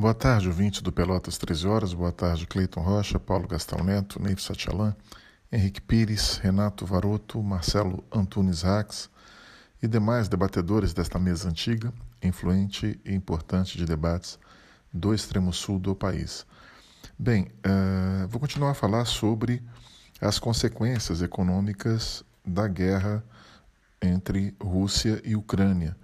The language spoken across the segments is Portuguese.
Boa tarde, ouvinte do Pelotas 13 Horas. Boa tarde, Cleiton Rocha, Paulo Gastão Neto, Neif Satialan, Henrique Pires, Renato Varoto, Marcelo Antunes Rax e demais debatedores desta mesa antiga, influente e importante de debates do extremo sul do país. Bem, uh, vou continuar a falar sobre as consequências econômicas da guerra entre Rússia e Ucrânia.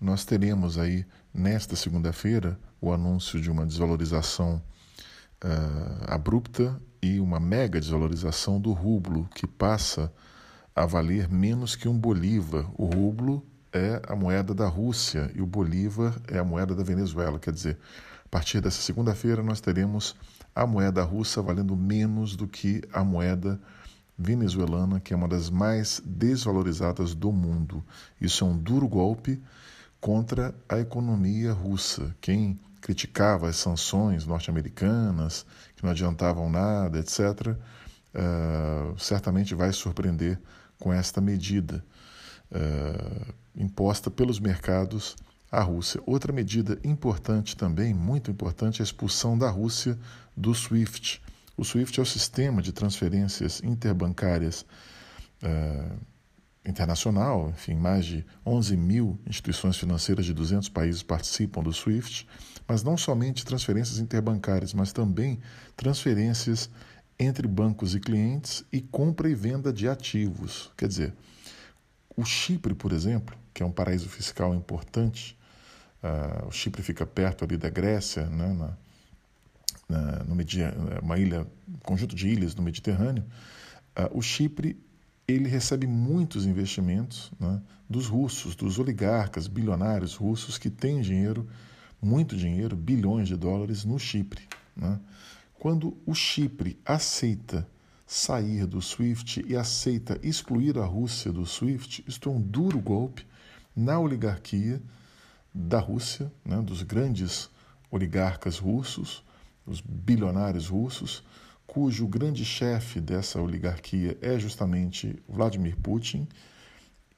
Nós teremos aí, nesta segunda-feira, o anúncio de uma desvalorização uh, abrupta e uma mega desvalorização do rublo, que passa a valer menos que um bolívar. O rublo é a moeda da Rússia e o bolívar é a moeda da Venezuela. Quer dizer, a partir dessa segunda-feira nós teremos a moeda russa valendo menos do que a moeda venezuelana, que é uma das mais desvalorizadas do mundo. Isso é um duro golpe contra a economia russa. Quem criticava as sanções norte-americanas, que não adiantavam nada, etc., uh, eh, certamente vai surpreender com esta medida uh, imposta pelos mercados à Rússia. Outra medida importante também, muito importante, é a expulsão da Rússia do SWIFT. O SWIFT é o sistema de transferências interbancárias uh, internacional, enfim, mais de 11 mil instituições financeiras de 200 países participam do SWIFT, mas não somente transferências interbancárias, mas também transferências entre bancos e clientes e compra e venda de ativos. Quer dizer, o Chipre, por exemplo, que é um paraíso fiscal importante, uh, o Chipre fica perto ali da Grécia, né, na, na, no uma ilha, um conjunto de ilhas no Mediterrâneo. Uh, o Chipre ele recebe muitos investimentos né, dos russos, dos oligarcas bilionários russos que têm dinheiro, muito dinheiro, bilhões de dólares no Chipre. Né? Quando o Chipre aceita sair do SWIFT e aceita excluir a Rússia do SWIFT, isto é um duro golpe na oligarquia da Rússia, né, dos grandes oligarcas russos, os bilionários russos, cujo grande chefe dessa oligarquia é justamente Vladimir Putin.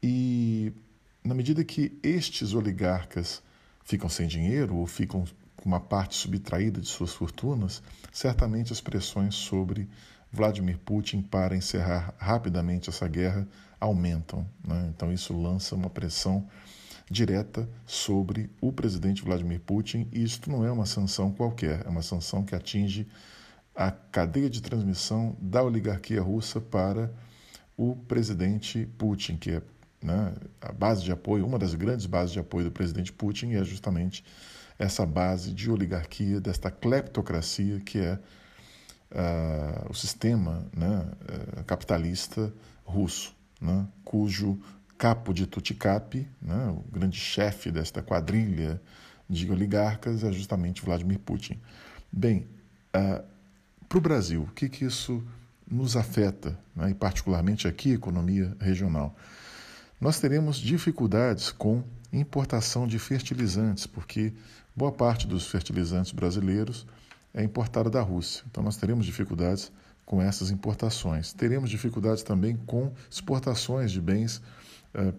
E na medida que estes oligarcas ficam sem dinheiro ou ficam com uma parte subtraída de suas fortunas, certamente as pressões sobre Vladimir Putin para encerrar rapidamente essa guerra aumentam. Né? Então, isso lança uma pressão direta sobre o presidente Vladimir Putin, e isto não é uma sanção qualquer, é uma sanção que atinge a cadeia de transmissão da oligarquia russa para o presidente Putin, que é né, a base de apoio, uma das grandes bases de apoio do presidente Putin é justamente essa base de oligarquia, desta cleptocracia que é uh, o sistema né, uh, capitalista russo, né, cujo capo de Tutikapi, né, o grande chefe desta quadrilha de oligarcas, é justamente Vladimir Putin. Bem, uh, para o Brasil, o que, que isso nos afeta, né, e particularmente aqui, economia regional? Nós teremos dificuldades com importação de fertilizantes, porque boa parte dos fertilizantes brasileiros é importada da Rússia. Então, nós teremos dificuldades com essas importações. Teremos dificuldades também com exportações de bens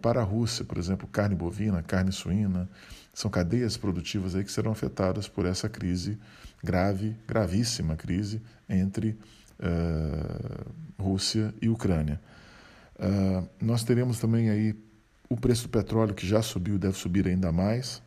para a Rússia, por exemplo, carne bovina, carne suína. São cadeias produtivas aí que serão afetadas por essa crise grave, gravíssima crise entre uh, Rússia e Ucrânia. Uh, nós teremos também aí o preço do petróleo que já subiu e deve subir ainda mais.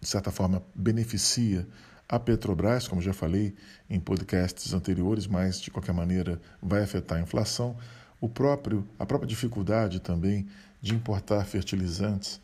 De certa forma, beneficia a Petrobras, como já falei em podcasts anteriores, mas de qualquer maneira vai afetar a inflação. O próprio, a própria dificuldade também de importar fertilizantes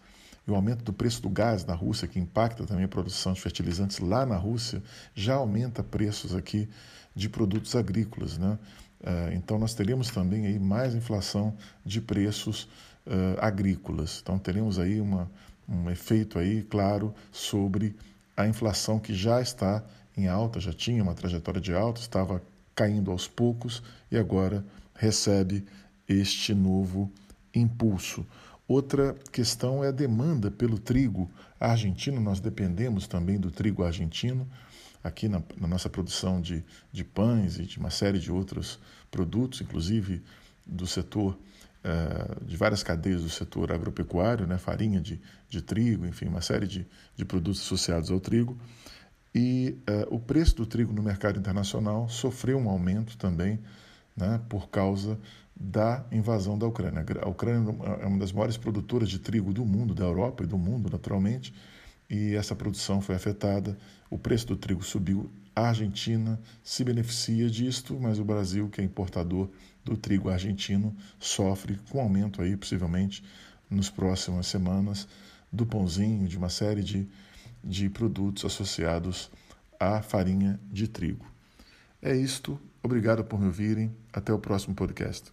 e o aumento do preço do gás na Rússia, que impacta também a produção de fertilizantes lá na Rússia, já aumenta preços aqui de produtos agrícolas. Né? Eh, então, nós teríamos também aí mais inflação de preços uh, agrícolas. Então, teremos aí uma, um efeito aí, claro, sobre a inflação que já está em alta, já tinha uma trajetória de alta, estava caindo aos poucos e agora recebe este novo impulso. Outra questão é a demanda pelo trigo argentino. Nós dependemos também do trigo argentino aqui na, na, nossa produção de, de pães e de uma série de outros produtos, inclusive do setor, uh, de várias cadeias do setor agropecuário, né, farinha de, de trigo, enfim, uma série de, de produtos associados ao trigo. e uh, o preço do trigo no mercado internacional sofreu um aumento também né, por causa da invasão da Ucrânia. A Ucrânia é uma das maiores produtoras de trigo do mundo, da Europa e do mundo, naturalmente, e essa produção foi afetada, o preço do trigo subiu. A Argentina se beneficia disto, mas o Brasil, que é importador do trigo argentino, sofre com aumento aí, possivelmente, nas próximas semanas, do pãozinho, de uma série de, de produtos associados à farinha de trigo. É isto. Obrigado por me ouvirem. Até o próximo podcast.